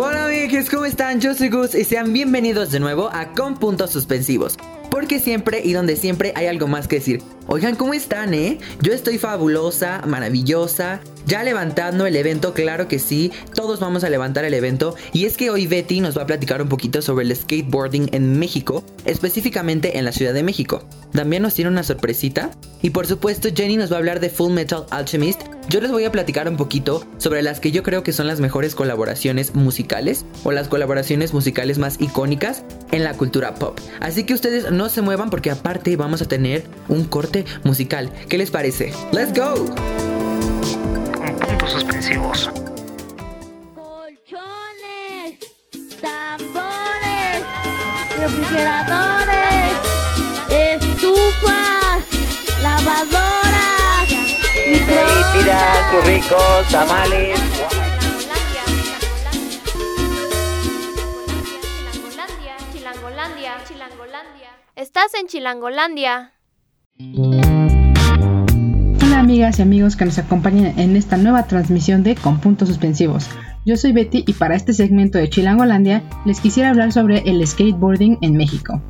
Hola amigos, ¿cómo están? Yo soy Gus y sean bienvenidos de nuevo a Con Puntos Suspensivos. Porque siempre y donde siempre hay algo más que decir. Oigan, ¿cómo están, eh? Yo estoy fabulosa, maravillosa, ya levantando el evento, claro que sí, todos vamos a levantar el evento. Y es que hoy Betty nos va a platicar un poquito sobre el skateboarding en México, específicamente en la Ciudad de México. También nos tiene una sorpresita. Y por supuesto, Jenny nos va a hablar de Full Metal Alchemist. Yo les voy a platicar un poquito sobre las que yo creo que son las mejores colaboraciones musicales o las colaboraciones musicales más icónicas en la cultura pop. Así que ustedes no se muevan porque aparte vamos a tener un corte musical. ¿Qué les parece? ¡Let's go! Puntos suspensivos. colchones, tambores, refrigeradores, estufas, lavadoras, microondas. ricos, tamales. Chilangolandia, Chilangolandia, Chilangolandia. Estás en Chilangolandia. Amigas y amigos que nos acompañan en esta nueva transmisión de Con Puntos Suspensivos. Yo soy Betty y para este segmento de Chilangolandia les quisiera hablar sobre el skateboarding en México.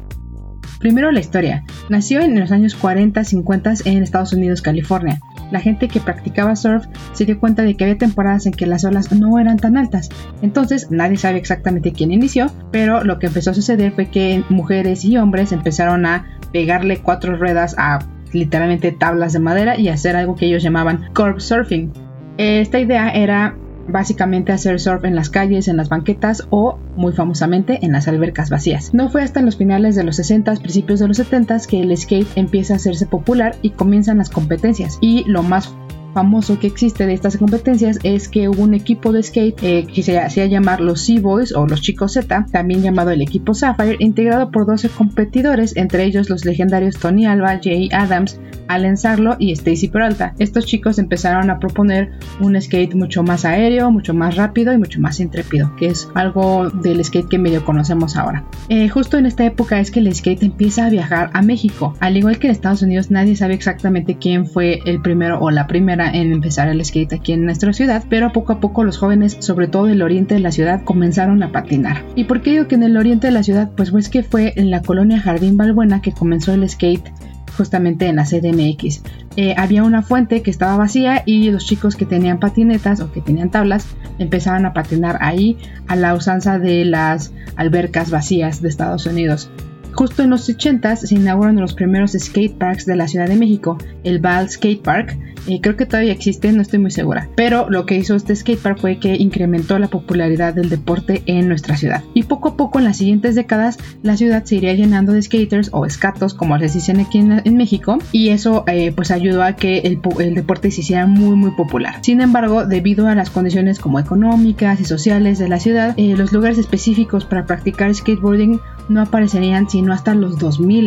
Primero la historia. Nació en los años 40-50 en Estados Unidos, California. La gente que practicaba surf se dio cuenta de que había temporadas en que las olas no eran tan altas. Entonces nadie sabe exactamente quién inició, pero lo que empezó a suceder fue que mujeres y hombres empezaron a pegarle cuatro ruedas a literalmente tablas de madera y hacer algo que ellos llamaban curb surfing. Esta idea era básicamente hacer surf en las calles, en las banquetas o, muy famosamente, en las albercas vacías. No fue hasta los finales de los 60s, principios de los 70s que el skate empieza a hacerse popular y comienzan las competencias. Y lo más famoso que existe de estas competencias es que hubo un equipo de skate eh, que se hacía llamar los Sea-Boys o los Chicos Z, también llamado el equipo Sapphire, integrado por 12 competidores, entre ellos los legendarios Tony Alba, Jay Adams, Allen Sarlo y Stacy Peralta. Estos chicos empezaron a proponer un skate mucho más aéreo, mucho más rápido y mucho más intrépido, que es algo del skate que medio conocemos ahora. Eh, justo en esta época es que el skate empieza a viajar a México. Al igual que en Estados Unidos, nadie sabe exactamente quién fue el primero o la primera en empezar el skate aquí en nuestra ciudad, pero poco a poco los jóvenes, sobre todo del oriente de la ciudad, comenzaron a patinar. ¿Y por qué digo que en el oriente de la ciudad? Pues pues que fue en la colonia Jardín Balbuena que comenzó el skate justamente en la CDMX. Eh, había una fuente que estaba vacía y los chicos que tenían patinetas o que tenían tablas empezaban a patinar ahí a la usanza de las albercas vacías de Estados Unidos. Justo en los 80 se inauguran los primeros skate parks de la Ciudad de México, el Val Skate Park, creo que todavía existe, no estoy muy segura. Pero lo que hizo este skatepark fue que incrementó la popularidad del deporte en nuestra ciudad. Y poco a poco en las siguientes décadas la ciudad se iría llenando de skaters o escatos, como les dicen aquí en, en México, y eso eh, pues ayudó a que el, el, deporte se hiciera muy muy popular. Sin embargo, debido a las condiciones como económicas y sociales de la ciudad, eh, los lugares específicos para practicar skateboarding no aparecerían sino hasta los 2000.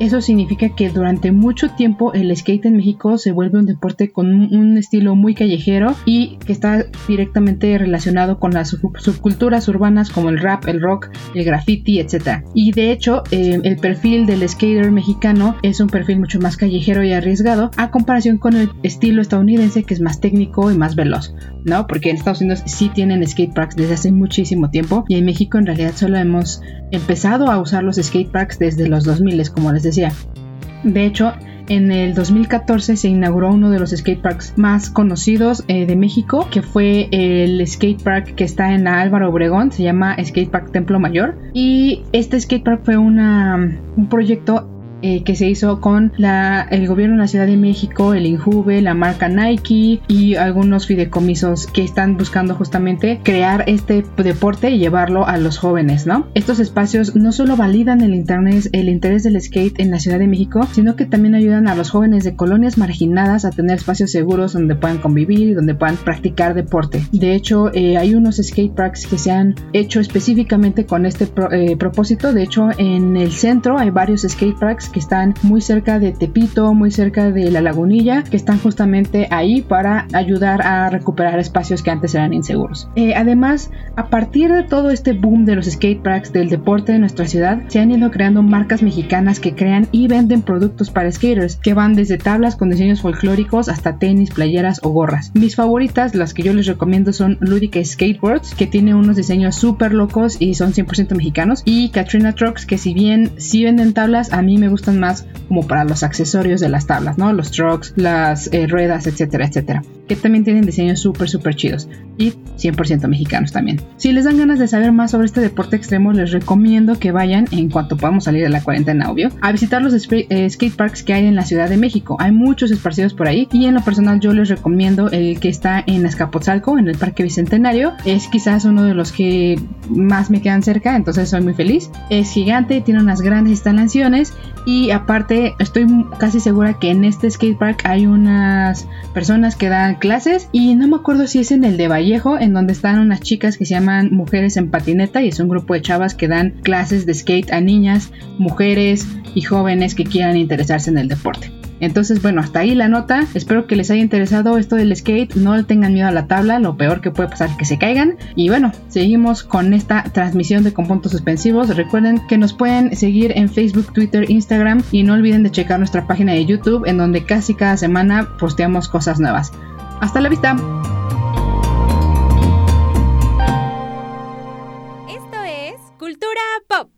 Eso significa que durante mucho tiempo el skate en México se vuelve un deporte con un estilo muy callejero y que está directamente relacionado con las subculturas urbanas como el rap, el rock, el graffiti, etc. Y de hecho, eh, el perfil del skater mexicano es un perfil mucho más callejero y arriesgado a comparación con el estilo estadounidense que es más técnico y más veloz, ¿no? Porque en Estados Unidos sí tienen skate parks desde hace muchísimo tiempo y en México en realidad solo hemos empezado a usar los skate parks desde los 2000, como les decía. De hecho, en el 2014 se inauguró uno de los skateparks más conocidos eh, de México, que fue el skatepark que está en Álvaro Obregón, se llama Skatepark Templo Mayor. Y este skatepark fue una, un proyecto eh, que se hizo con el gobierno de la Ciudad de México, el INJUVE, la marca Nike y algunos fideicomisos que están buscando justamente crear este deporte y llevarlo a los jóvenes, ¿no? Estos espacios no solo validan el internet, el interés del skate en la Ciudad de México, sino que también ayudan a los jóvenes de colonias marginadas a tener espacios seguros donde puedan convivir y donde puedan practicar deporte. De hecho, eh, hay unos skate parks que se han hecho específicamente con este eh, propósito. De hecho, en el centro hay varios skate parks que están muy cerca de Tepito, muy cerca de la lagunilla, que están justamente ahí para ayudar a recuperar espacios que antes eran inseguros. Eh, además, a partir de todo este boom de los skate parks del deporte de nuestra ciudad, se han ido creando marcas mexicanas que crean y venden productos para skaters, que van desde tablas con diseños folclóricos hasta tenis, playeras o gorras. Mis favoritas, las que yo les recomiendo son Ludic Skateboards, que tiene unos diseños súper locos y son 100% mexicanos, y Katrina Trucks, que si bien sí venden tablas, a mí me gustan más como para los accesorios de las tablas, ¿no? Los trucks, las eh, ruedas, etcétera, etcétera. Que también tienen diseños súper, súper chidos. Y 100% mexicanos también. Si les dan ganas de saber más sobre este deporte extremo, les recomiendo que vayan, en cuanto podamos salir de la cuarentena, obvio, a visitar los eh, skate parks que hay en la Ciudad de México. Hay muchos esparcidos por ahí. Y en lo personal, yo les recomiendo el que está en Escapotzalco, en el Parque Bicentenario. Es quizás uno de los que más me quedan cerca, entonces soy muy feliz. Es gigante, tiene unas grandes instalaciones y aparte estoy casi segura que en este skatepark hay unas personas que dan clases y no me acuerdo si es en el de Vallejo en donde están unas chicas que se llaman Mujeres en Patineta y es un grupo de chavas que dan clases de skate a niñas, mujeres y jóvenes que quieran interesarse en el deporte. Entonces, bueno, hasta ahí la nota. Espero que les haya interesado esto del skate. No le tengan miedo a la tabla. Lo peor que puede pasar es que se caigan. Y bueno, seguimos con esta transmisión de con puntos suspensivos. Recuerden que nos pueden seguir en Facebook, Twitter, Instagram. Y no olviden de checar nuestra página de YouTube en donde casi cada semana posteamos cosas nuevas. Hasta la vista. Esto es Cultura Pop.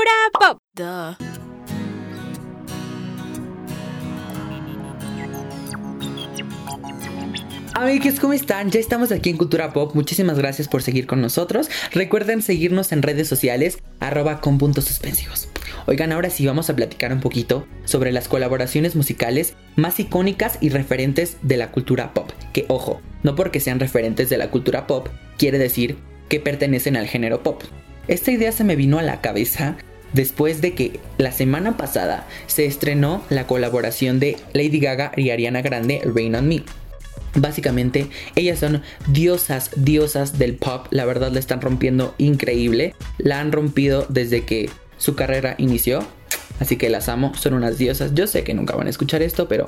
Cultura Pop. Amigos, ¿cómo están? Ya estamos aquí en Cultura Pop. Muchísimas gracias por seguir con nosotros. Recuerden seguirnos en redes sociales, arroba con puntos suspensivos. Oigan, ahora sí vamos a platicar un poquito sobre las colaboraciones musicales más icónicas y referentes de la cultura pop. Que ojo, no porque sean referentes de la cultura pop, quiere decir que pertenecen al género pop. Esta idea se me vino a la cabeza después de que la semana pasada se estrenó la colaboración de Lady Gaga y Ariana Grande, Rain on Me. Básicamente, ellas son diosas, diosas del pop. La verdad la están rompiendo increíble. La han rompido desde que su carrera inició. Así que las amo, son unas diosas. Yo sé que nunca van a escuchar esto, pero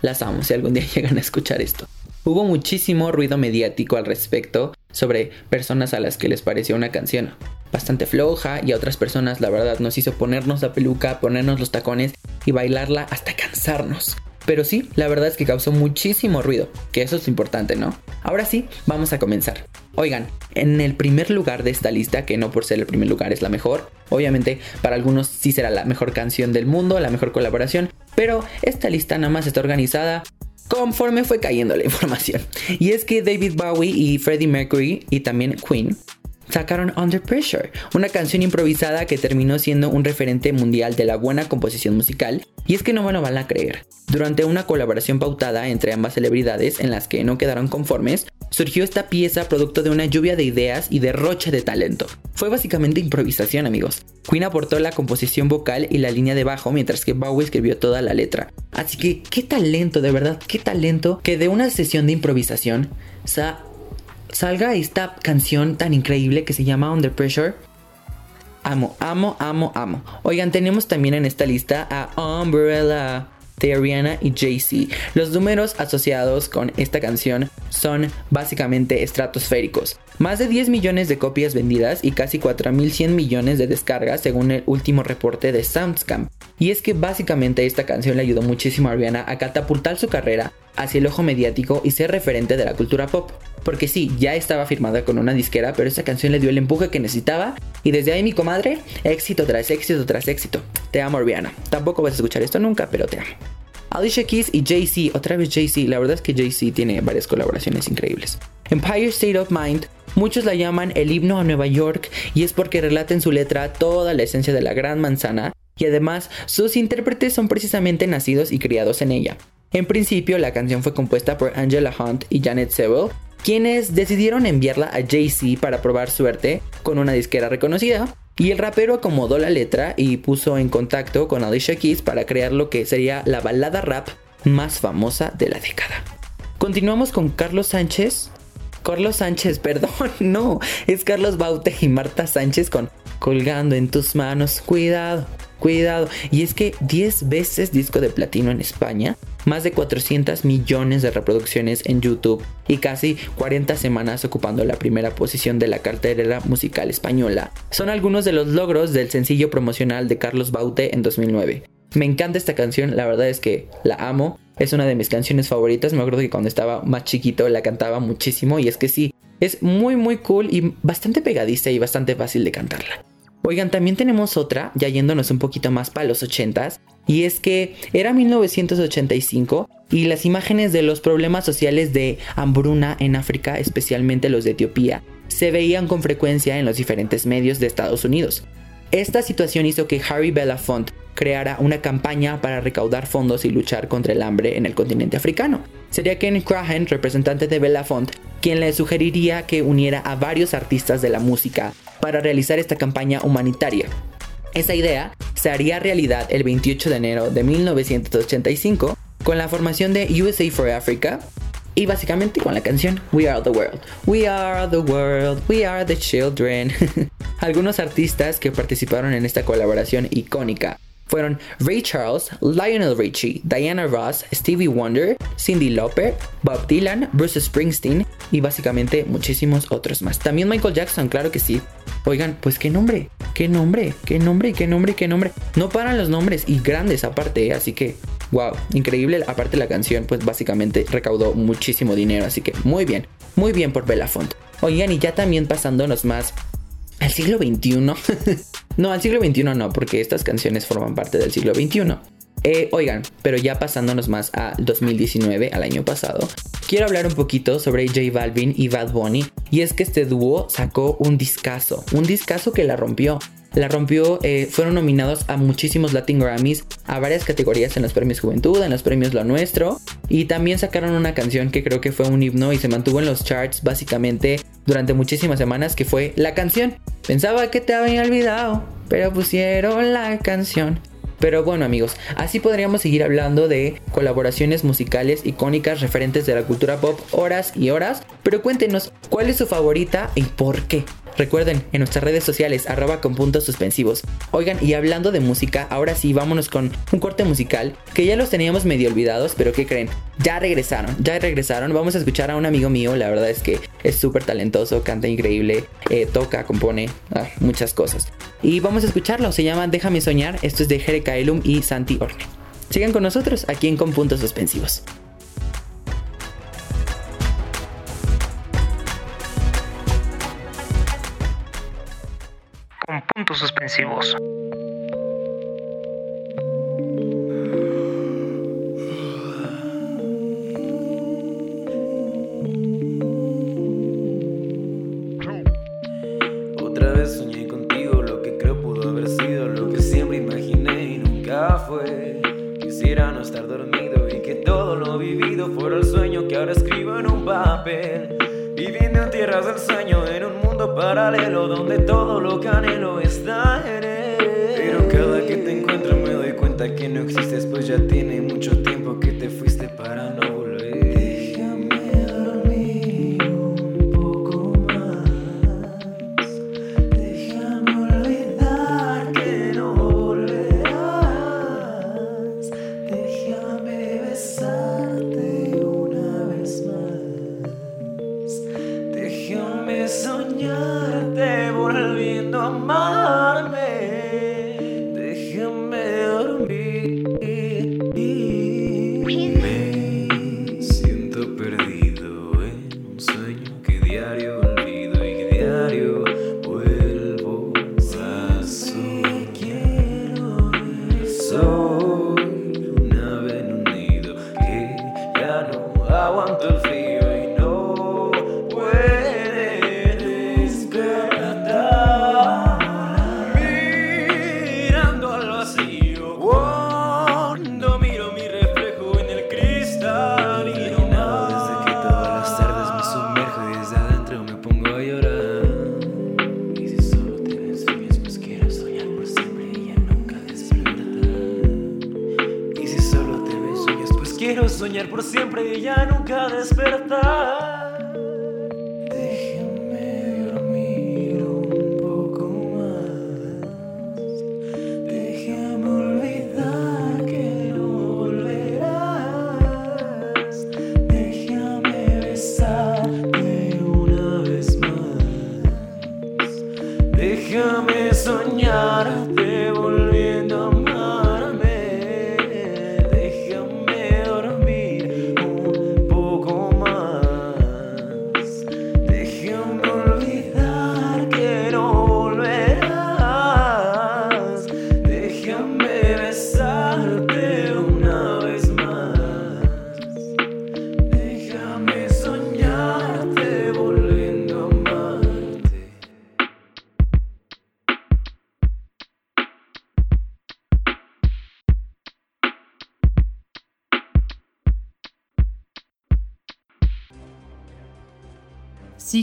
las amo si algún día llegan a escuchar esto. Hubo muchísimo ruido mediático al respecto sobre personas a las que les pareció una canción bastante floja y a otras personas la verdad nos hizo ponernos la peluca, ponernos los tacones y bailarla hasta cansarnos. Pero sí, la verdad es que causó muchísimo ruido, que eso es importante, ¿no? Ahora sí, vamos a comenzar. Oigan, en el primer lugar de esta lista, que no por ser el primer lugar es la mejor, obviamente para algunos sí será la mejor canción del mundo, la mejor colaboración, pero esta lista nada más está organizada conforme fue cayendo la información. Y es que David Bowie y Freddie Mercury y también Queen sacaron Under Pressure, una canción improvisada que terminó siendo un referente mundial de la buena composición musical. Y es que no me lo van a creer. Durante una colaboración pautada entre ambas celebridades en las que no quedaron conformes, surgió esta pieza producto de una lluvia de ideas y derroche de talento. Fue básicamente improvisación, amigos. Queen aportó la composición vocal y la línea de bajo, mientras que Bowie escribió toda la letra. Así que, qué talento, de verdad, qué talento que de una sesión de improvisación salga esta canción tan increíble que se llama Under Pressure. Amo, amo, amo, amo. Oigan, tenemos también en esta lista a Umbrella de Ariana y Jay-Z. Los números asociados con esta canción son básicamente estratosféricos. Más de 10 millones de copias vendidas y casi 4.100 millones de descargas según el último reporte de Soundscam. Y es que básicamente esta canción le ayudó muchísimo a Rihanna a catapultar su carrera hacia el ojo mediático y ser referente de la cultura pop. Porque sí, ya estaba firmada con una disquera, pero esta canción le dio el empuje que necesitaba. Y desde ahí mi comadre, éxito tras éxito tras éxito. Te amo Rihanna. Tampoco vas a escuchar esto nunca, pero te amo. Alicia Keys y Jay-Z, otra vez Jay-Z, la verdad es que Jay-Z tiene varias colaboraciones increíbles. Empire State of Mind, muchos la llaman el himno a Nueva York y es porque relata en su letra toda la esencia de la gran manzana y además sus intérpretes son precisamente nacidos y criados en ella. En principio la canción fue compuesta por Angela Hunt y Janet Sewell, quienes decidieron enviarla a Jay-Z para probar suerte con una disquera reconocida, y el rapero acomodó la letra y puso en contacto con Alicia Keys para crear lo que sería la balada rap más famosa de la década. Continuamos con Carlos Sánchez. Carlos Sánchez, perdón, no, es Carlos Baute y Marta Sánchez con Colgando en tus manos, cuidado, cuidado. Y es que 10 veces disco de platino en España, más de 400 millones de reproducciones en YouTube y casi 40 semanas ocupando la primera posición de la cartelera musical española, son algunos de los logros del sencillo promocional de Carlos Baute en 2009. Me encanta esta canción, la verdad es que la amo, es una de mis canciones favoritas, me acuerdo que cuando estaba más chiquito la cantaba muchísimo y es que sí, es muy muy cool y bastante pegadiza y bastante fácil de cantarla. Oigan, también tenemos otra, ya yéndonos un poquito más para los 80s, y es que era 1985 y las imágenes de los problemas sociales de hambruna en África, especialmente los de Etiopía, se veían con frecuencia en los diferentes medios de Estados Unidos. Esta situación hizo que Harry Belafonte creara una campaña para recaudar fondos y luchar contra el hambre en el continente africano. Sería Ken Crahan, representante de Belafonte, quien le sugeriría que uniera a varios artistas de la música para realizar esta campaña humanitaria. Esa idea se haría realidad el 28 de enero de 1985 con la formación de USA for Africa y básicamente con la canción We Are the World. We are the world, we are the children. Algunos artistas que participaron en esta colaboración icónica fueron Ray Charles, Lionel Richie, Diana Ross, Stevie Wonder, Cindy Lauper, Bob Dylan, Bruce Springsteen y básicamente muchísimos otros más. También Michael Jackson, claro que sí. Oigan, pues qué nombre, qué nombre, qué nombre, qué nombre, qué nombre. No paran los nombres y grandes aparte, ¿eh? así que wow, increíble. Aparte la canción, pues básicamente recaudó muchísimo dinero, así que muy bien, muy bien por Belafonte. Oigan, y ya también pasándonos más al siglo XXI. no, al siglo XXI no, porque estas canciones forman parte del siglo XXI. Eh, oigan, pero ya pasándonos más a 2019, al año pasado, quiero hablar un poquito sobre J Balvin y Bad Bunny. Y es que este dúo sacó un discazo, un discazo que la rompió. La rompió, eh, fueron nominados a muchísimos Latin Grammys, a varias categorías en los premios Juventud, en los premios Lo Nuestro, y también sacaron una canción que creo que fue un himno y se mantuvo en los charts básicamente durante muchísimas semanas, que fue la canción. Pensaba que te había olvidado, pero pusieron la canción. Pero bueno amigos, así podríamos seguir hablando de colaboraciones musicales icónicas referentes de la cultura pop horas y horas, pero cuéntenos cuál es su favorita y por qué. Recuerden, en nuestras redes sociales, arroba con puntos suspensivos. Oigan, y hablando de música, ahora sí, vámonos con un corte musical que ya los teníamos medio olvidados, pero ¿qué creen? Ya regresaron, ya regresaron. Vamos a escuchar a un amigo mío, la verdad es que es súper talentoso, canta increíble, eh, toca, compone, ah, muchas cosas. Y vamos a escucharlo, se llama Déjame Soñar, esto es de Jere Kaelum y Santi Orne. Sigan con nosotros aquí en Con Puntos Suspensivos. Otra vez soñé contigo lo que creo pudo haber sido, lo que siempre imaginé y nunca fue. Quisiera no estar dormido y que todo lo vivido fuera el sueño que ahora escribo en un papel. Viviendo en tierras del sueño, mundo paralelo donde todo lo que anhelo está en él. Pero cada que te encuentro me doy cuenta que no existes, pues ya tiene mucho tiempo que te fuiste para no volver. I want to feel. Siempre y ya nunca despertar.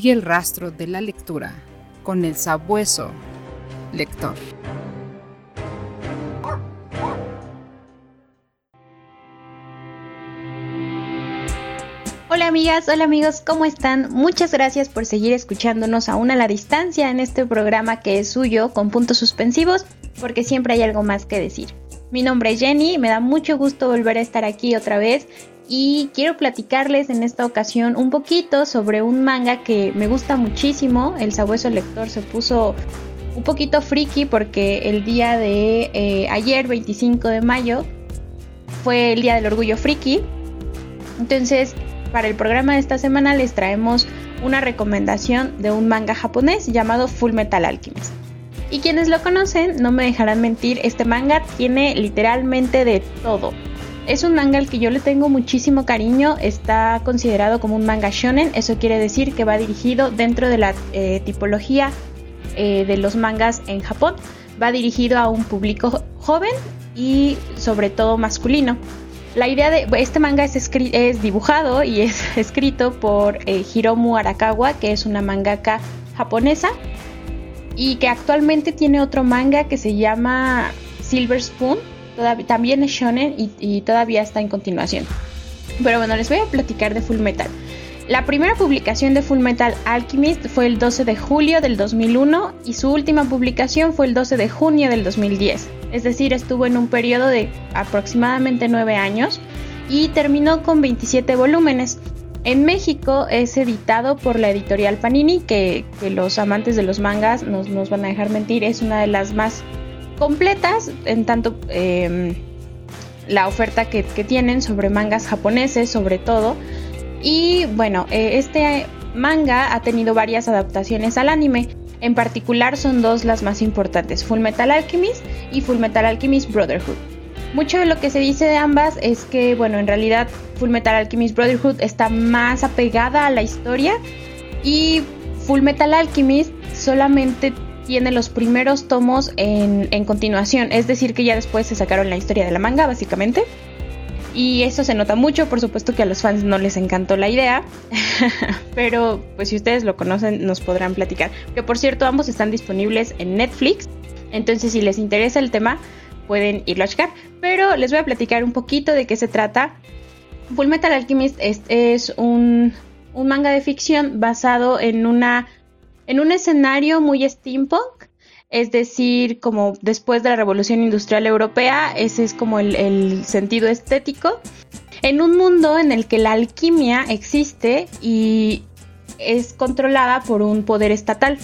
Sigue el rastro de la lectura con el sabueso lector. Hola amigas, hola amigos, ¿cómo están? Muchas gracias por seguir escuchándonos aún a la distancia en este programa que es suyo con puntos suspensivos, porque siempre hay algo más que decir. Mi nombre es Jenny, me da mucho gusto volver a estar aquí otra vez y quiero platicarles en esta ocasión un poquito sobre un manga que me gusta muchísimo. El sabueso lector se puso un poquito friki porque el día de eh, ayer, 25 de mayo, fue el día del orgullo friki. Entonces, para el programa de esta semana les traemos una recomendación de un manga japonés llamado Full Metal Alchemist. Y quienes lo conocen no me dejarán mentir, este manga tiene literalmente de todo. Es un manga al que yo le tengo muchísimo cariño, está considerado como un manga shonen, eso quiere decir que va dirigido dentro de la eh, tipología eh, de los mangas en Japón, va dirigido a un público joven y sobre todo masculino. La idea de este manga es, dibujado y es escrito por eh, Hiromu Arakawa, que es una mangaka japonesa y que actualmente tiene otro manga que se llama Silver Spoon, también es shonen y, todavía está en continuación. Pero bueno, les voy a platicar de Full Metal. La primera publicación de Full Metal Alchemist fue el 12 de julio del 2001 y su última publicación fue el 12 de junio del 2010. Es decir, estuvo en un periodo de aproximadamente 9 años y terminó con 27 volúmenes. En México es editado por la editorial Panini, que, que los amantes de los mangas nos, nos, van a dejar mentir, es una de las más completas en tanto eh, la oferta que, que tienen sobre mangas japoneses sobre todo. Y bueno, eh, este manga ha tenido varias adaptaciones al anime. En particular son dos las más importantes, Full Metal Alchemist y Full Metal Alchemist Brotherhood. Mucho de lo que se dice de ambas es que, bueno, en realidad Full Metal Alchemist Brotherhood está más apegada a la historia y Full Metal Alchemist solamente tiene los primeros tomos en, en continuación, es decir, que ya después se sacaron la historia de la manga, básicamente. Y eso se nota mucho, por supuesto que a los fans no les encantó la idea, pero pues si ustedes lo conocen nos podrán platicar. Que por cierto ambos están disponibles en Netflix, entonces si les interesa el tema pueden irlo a checar. Pero les voy a platicar un poquito de qué se trata. Full Metal Alchemist es, un, manga de ficción basado en, una, en un escenario muy steampunk es decir, como después de la Revolución Industrial Europea, ese es como el, sentido estético, en un mundo en el que la alquimia existe y es controlada por un poder estatal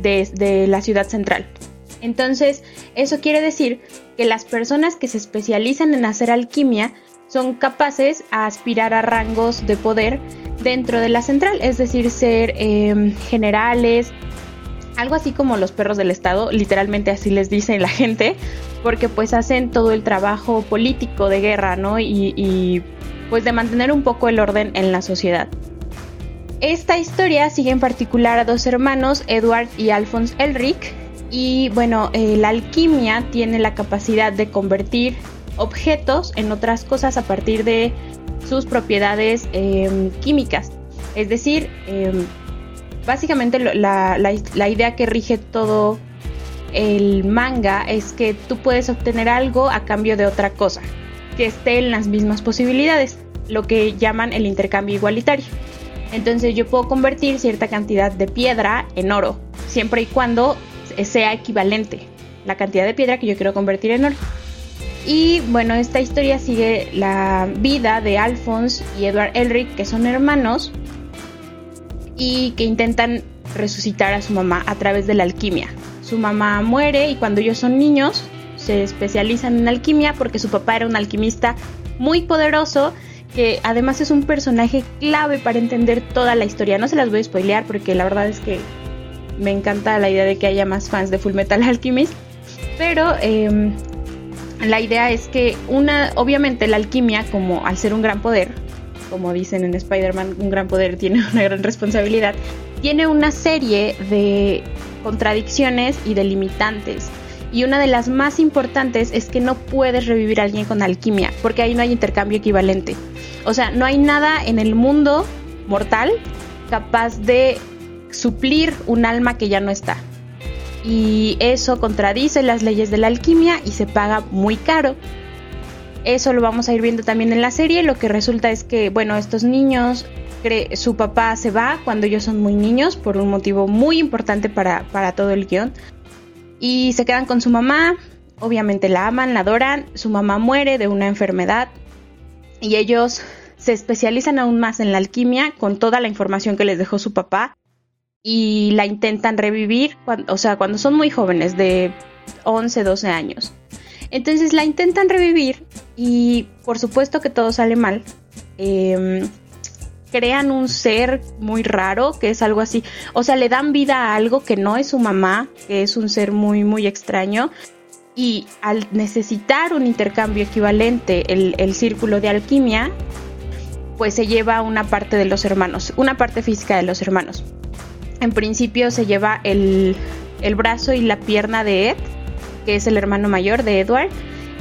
de, de la ciudad central. Entonces, eso quiere decir que las personas que se especializan en hacer alquimia son capaces a aspirar a rangos de poder dentro de la central, es decir, ser eh, generales, algo así como los perros del Estado, literalmente así les dicen la gente, porque pues hacen todo el trabajo político de guerra, ¿no? Y, y, pues de mantener un poco el orden en la sociedad. Esta historia sigue en particular a dos hermanos, Edward y Alphonse Elric, y bueno, eh, la alquimia tiene la capacidad de convertir objetos en otras cosas a partir de sus propiedades eh, químicas. Es decir, eh, básicamente la, la, idea que rige todo el manga es que tú puedes obtener algo a cambio de otra cosa. que esté en las mismas posibilidades, lo que llaman el intercambio igualitario. Entonces yo puedo convertir cierta cantidad de piedra en oro, siempre y cuando sea equivalente la cantidad de piedra que yo quiero convertir en oro. Y bueno, esta historia sigue la vida de Alphonse y Edward Elric, que son hermanos y que intentan resucitar a su mamá a través de la alquimia. Su mamá muere y cuando ellos son niños se especializan en alquimia porque su papá era un alquimista muy poderoso que además es un personaje clave para entender toda la historia. No se las voy a spoilear porque la verdad es que me encanta la idea de que haya más fans de Full Metal Alchemist. Pero em, la idea es que una, obviamente la alquimia, como al ser un gran poder, como dicen en Spider-Man, un gran poder tiene una gran responsabilidad, tiene una serie de contradicciones y de limitantes. Y una de las más importantes es que no puedes revivir a alguien con alquimia, porque ahí no hay intercambio equivalente. O sea, no hay nada en el mundo mortal capaz de suplir un alma que ya no está. Y eso contradice las leyes de la alquimia y se paga muy caro. Eso lo vamos a ir viendo también en la serie. Lo que resulta es que, bueno, estos niños, su papá se va cuando ellos son muy niños por un motivo muy importante para, para todo el guion. Y se quedan con su mamá. Obviamente la aman, la adoran. Su mamá muere de una enfermedad. Y ellos se especializan aún más en la alquimia con toda la información que les dejó su papá y la intentan revivir, o sea, cuando son muy jóvenes, de 11, 12 años. Entonces la intentan revivir y por supuesto que todo sale mal. Em, crean un ser muy raro, que es algo así, o sea, le dan vida a algo que no es su mamá, que es un ser muy, muy extraño. Y al necesitar un intercambio equivalente, el, el círculo de alquimia, pues se lleva una parte de los hermanos, una parte física de los hermanos. En principio se lleva el, brazo y la pierna de Ed, que es el hermano mayor de Edward,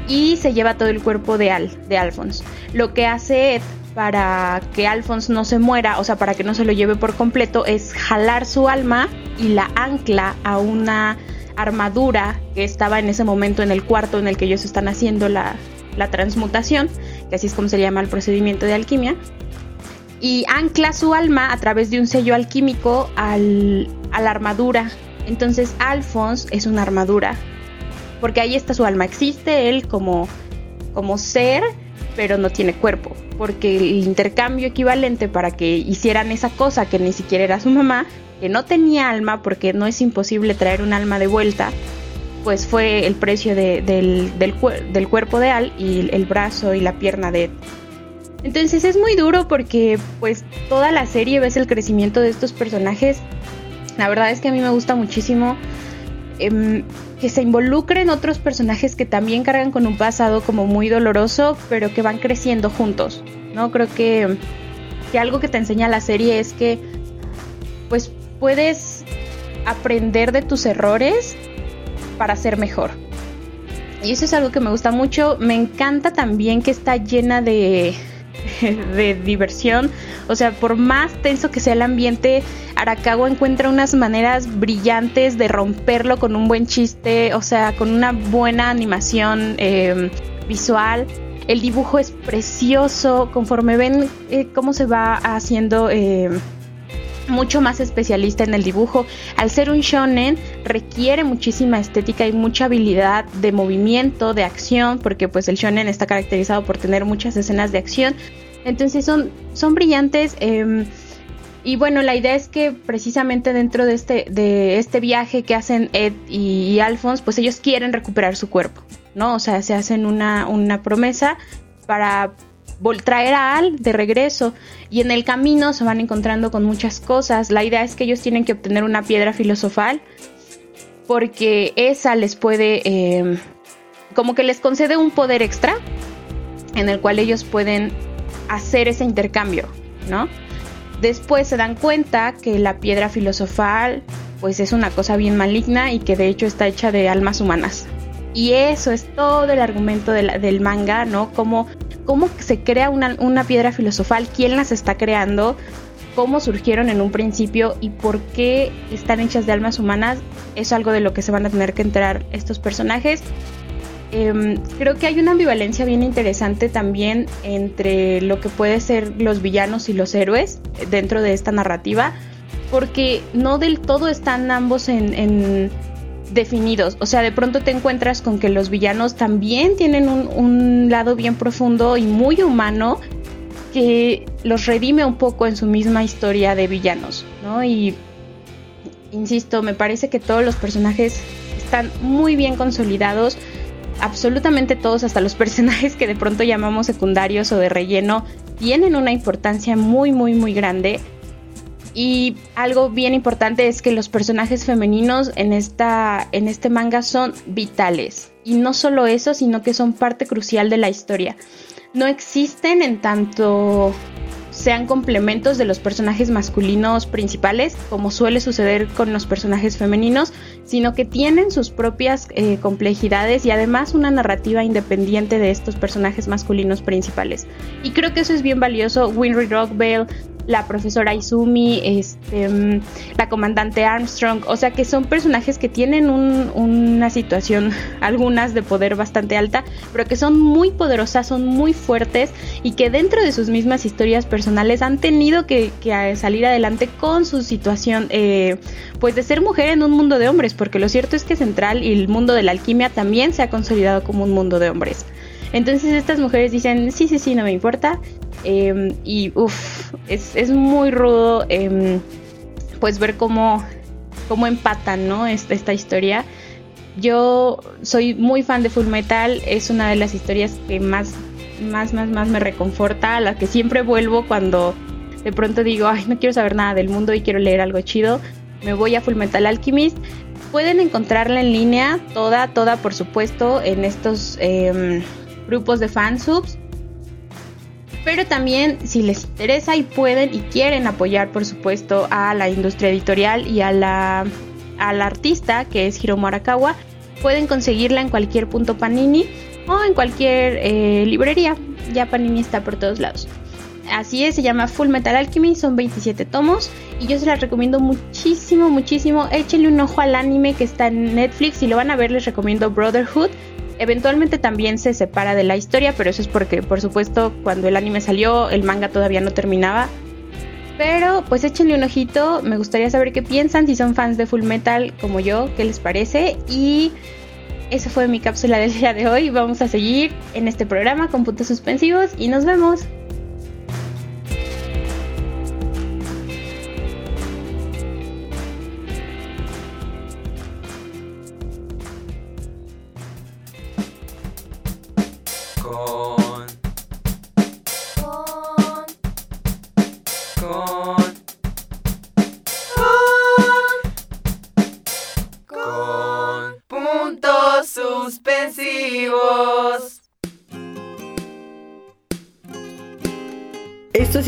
y se lleva todo el cuerpo de Al, de Alphonse. Lo que hace Ed para que Alphonse no se muera, o sea, para que no se lo lleve por completo, es jalar su alma y la ancla a una armadura que estaba en ese momento en el cuarto en el que ellos están haciendo la, la transmutación, que así es como se llama el procedimiento de alquimia, y ancla su alma a través de un sello alquímico al, a la armadura. Entonces Alphonse es una armadura, porque ahí está su alma, existe él como, como ser, pero no tiene cuerpo, porque el intercambio equivalente para que hicieran esa cosa que ni siquiera era su mamá, que no tenía alma, porque no es imposible traer un alma de vuelta, pues fue el precio del, del, cuerpo de Al y el brazo y la pierna de Entonces es muy duro porque pues toda la serie ves el crecimiento de estos personajes. La verdad es que a mí me gusta muchísimo em, que se involucren otros personajes que también cargan con un pasado como muy doloroso, pero que van creciendo juntos. ¿no? Creo que, que algo que te enseña la serie es que pues puedes aprender de tus errores para ser mejor. Y eso es algo que me gusta mucho. Me encanta también que está llena de, de diversión. O sea, por más tenso que sea el ambiente, Arakawa encuentra unas maneras brillantes de romperlo con un buen chiste, o sea, con una buena animación eh, visual. El dibujo es precioso, conforme ven eh, cómo se va haciendo... Eh, mucho más especialista en el dibujo. Al ser un shonen requiere muchísima estética y mucha habilidad de movimiento, de acción, porque pues el shonen está caracterizado por tener muchas escenas de acción. Entonces son, son brillantes. Em, y bueno, la idea es que precisamente dentro de este, de este viaje que hacen Ed y, Alphonse, pues ellos quieren recuperar su cuerpo, ¿no? O sea, se hacen una, una promesa para traer a Al de regreso y en el camino se van encontrando con muchas cosas. La idea es que ellos tienen que obtener una piedra filosofal porque esa les puede, eh, como que les concede un poder extra en el cual ellos pueden hacer ese intercambio, ¿no? Después se dan cuenta que la piedra filosofal pues es una cosa bien maligna y que de hecho está hecha de almas humanas. Y eso es todo el argumento del manga, ¿no? Como cómo se crea una, piedra filosofal, quién las está creando, cómo surgieron en un principio y por qué están hechas de almas humanas, es algo de lo que se van a tener que enterar estos personajes. em, creo que hay una ambivalencia bien interesante también entre lo que puede ser los villanos y los héroes dentro de esta narrativa, porque no del todo están ambos en, definidos. O sea, de pronto te encuentras con que los villanos también tienen un, un, lado bien profundo y muy humano que los redime un poco en su misma historia de villanos, ¿no? Y insisto, me parece que todos los personajes están muy bien consolidados. Absolutamente todos, hasta los personajes que de pronto llamamos secundarios o de relleno, tienen una importancia muy, muy, muy grande. Y algo bien importante es que los personajes femeninos en, esta, en este manga son vitales. Y no solo eso, sino que son parte crucial de la historia. No existen en tanto sean complementos de los personajes masculinos principales, como suele suceder con los personajes femeninos, sino que tienen sus propias eh, complejidades y además una narrativa independiente de estos personajes masculinos principales. Y creo que eso es bien valioso. Winry Rockvale la profesora Izumi, este, mm, la comandante Armstrong, o sea que son personajes que tienen una situación, algunas de poder bastante alta, pero que son muy poderosas, son muy fuertes y que dentro de sus mismas historias personales han tenido que, salir adelante con su situación, eh, pues de ser mujer en un mundo de hombres, porque lo cierto es que Central y el mundo de la alquimia también se ha consolidado como un mundo de hombres. Entonces estas mujeres dicen, sí, sí, sí, no me importa, Em, y uff, es, muy rudo em, pues ver cómo, cómo empatan ¿no? esta, esta historia. Yo soy muy fan de Full Metal, es una de las historias que más, más, más, más me reconforta, a la que siempre vuelvo cuando de pronto digo, ay, no quiero saber nada del mundo y quiero leer algo chido. Me voy a Full Metal Alchemist. Pueden encontrarla en línea, toda, toda, por supuesto, en estos em, grupos de fansubs pero también si les interesa y pueden y quieren apoyar por supuesto a la industria editorial y a la, artista que es Hiromu Arakawa, pueden conseguirla en cualquier punto Panini o en cualquier eh, librería, ya Panini está por todos lados. Así es, se llama Full Metal Alchemy, son 27 tomos y yo se las recomiendo muchísimo, muchísimo. Échenle un ojo al anime que está en Netflix, si lo van a ver les recomiendo Brotherhood Eventualmente también se separa de la historia, pero eso es porque, por supuesto, cuando el anime salió, el manga todavía no terminaba. Pero pues échenle un ojito, me gustaría saber qué piensan, si son fans de Full Metal como yo, qué les parece. Y esa fue mi cápsula del día de hoy. Vamos a seguir en este programa con puntos suspensivos y nos vemos.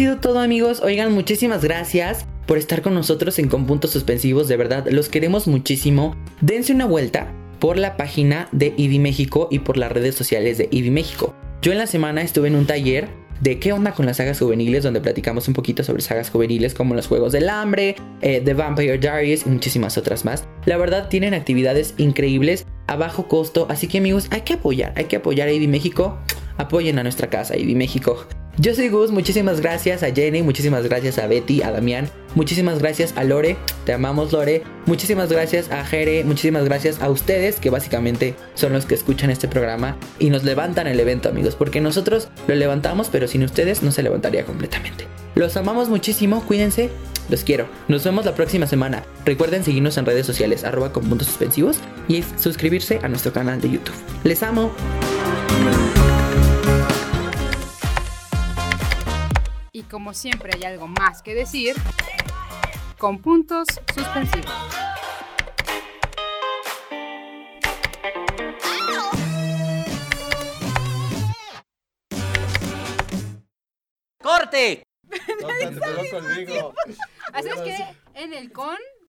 Sido todo amigos, oigan muchísimas gracias por estar con nosotros en Con Puntos Suspensivos, de verdad los queremos muchísimo. Dense una vuelta por la página de IDI México y por las redes sociales de IDI México. Yo en la semana estuve en un taller de qué onda con las sagas juveniles, donde platicamos un poquito sobre sagas juveniles como los Juegos del Hambre, eh, The Vampire Diaries y muchísimas otras más. La verdad tienen actividades increíbles a bajo costo, así que amigos hay que apoyar, hay que apoyar a IDI México, apoyen a nuestra casa IDI México. Yo soy Gus, muchísimas gracias a Jenny, muchísimas gracias a Betty, a Damián, muchísimas gracias a Lore, te amamos Lore, muchísimas gracias a Jere, muchísimas gracias a ustedes que básicamente son los que escuchan este programa y nos levantan el evento amigos, porque nosotros lo levantamos pero sin ustedes no se levantaría completamente. Los amamos muchísimo, cuídense, los quiero. Nos vemos la próxima semana. Recuerden seguirnos en redes sociales arroba con puntos suspensivos y suscribirse a nuestro canal de YouTube. Les amo. Como siempre hay algo más que decir, con puntos suspensivos. ¡Corte! Así es que en el con